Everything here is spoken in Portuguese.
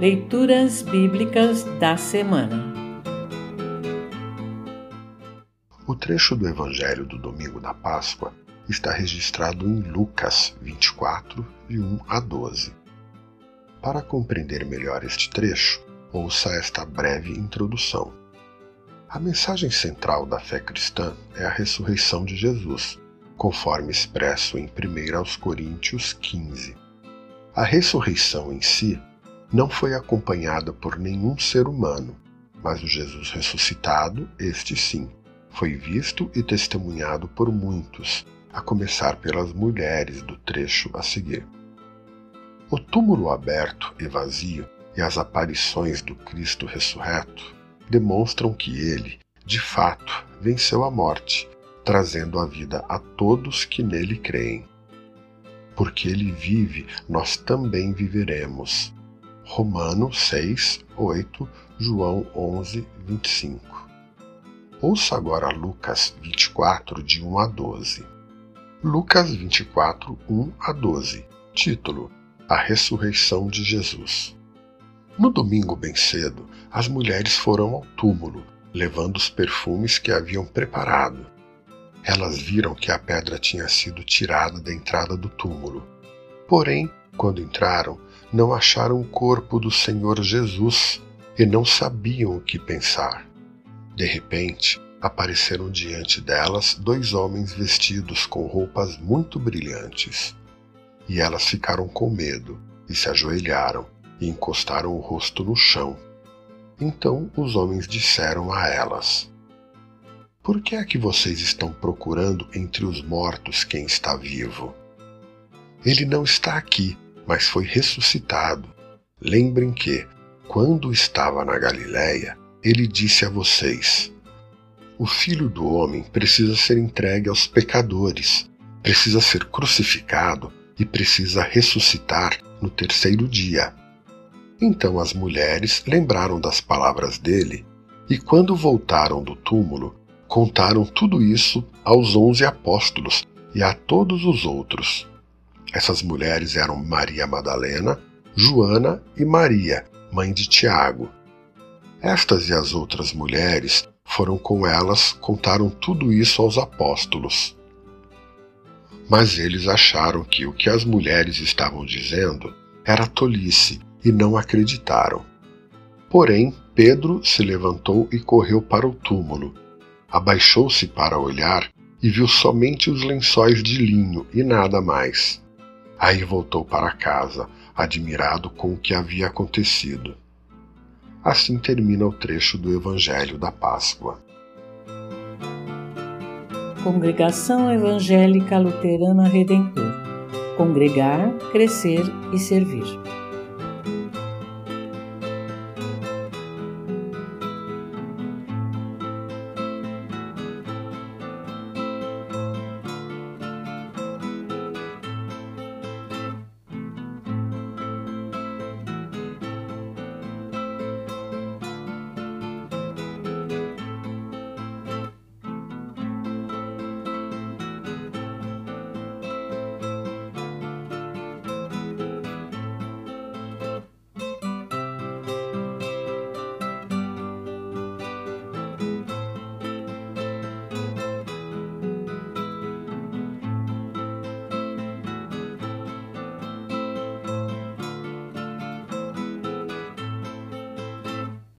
Leituras Bíblicas da Semana O trecho do Evangelho do domingo da Páscoa está registrado em Lucas 24, de 1 a 12. Para compreender melhor este trecho, ouça esta breve introdução. A mensagem central da fé cristã é a ressurreição de Jesus, conforme expresso em 1 Coríntios 15. A ressurreição em si não foi acompanhada por nenhum ser humano, mas o Jesus ressuscitado, este sim, foi visto e testemunhado por muitos, a começar pelas mulheres do trecho a seguir. O túmulo aberto e vazio e as aparições do Cristo ressurreto demonstram que ele, de fato, venceu a morte, trazendo a vida a todos que nele creem. Porque ele vive, nós também viveremos. Romanos 6, 8, João 11, 25. Ouça agora Lucas 24, de 1 a 12. Lucas 24, 1 a 12. Título: A ressurreição de Jesus. No domingo bem cedo, as mulheres foram ao túmulo, levando os perfumes que haviam preparado. Elas viram que a pedra tinha sido tirada da entrada do túmulo. Porém, quando entraram, não acharam o corpo do Senhor Jesus e não sabiam o que pensar. De repente, apareceram diante delas dois homens vestidos com roupas muito brilhantes. E elas ficaram com medo e se ajoelharam e encostaram o rosto no chão. Então os homens disseram a elas: Por que é que vocês estão procurando entre os mortos quem está vivo? Ele não está aqui, mas foi ressuscitado. Lembrem que, quando estava na Galiléia, ele disse a vocês: O filho do homem precisa ser entregue aos pecadores, precisa ser crucificado e precisa ressuscitar no terceiro dia. Então as mulheres lembraram das palavras dele e, quando voltaram do túmulo, contaram tudo isso aos onze apóstolos e a todos os outros. Essas mulheres eram Maria Madalena, Joana e Maria, mãe de Tiago. Estas e as outras mulheres foram com elas, contaram tudo isso aos apóstolos. Mas eles acharam que o que as mulheres estavam dizendo era tolice e não acreditaram. Porém, Pedro se levantou e correu para o túmulo. Abaixou-se para olhar e viu somente os lençóis de linho e nada mais. Aí voltou para casa, admirado com o que havia acontecido. Assim termina o trecho do Evangelho da Páscoa. Congregação Evangélica Luterana Redentor Congregar, Crescer e Servir.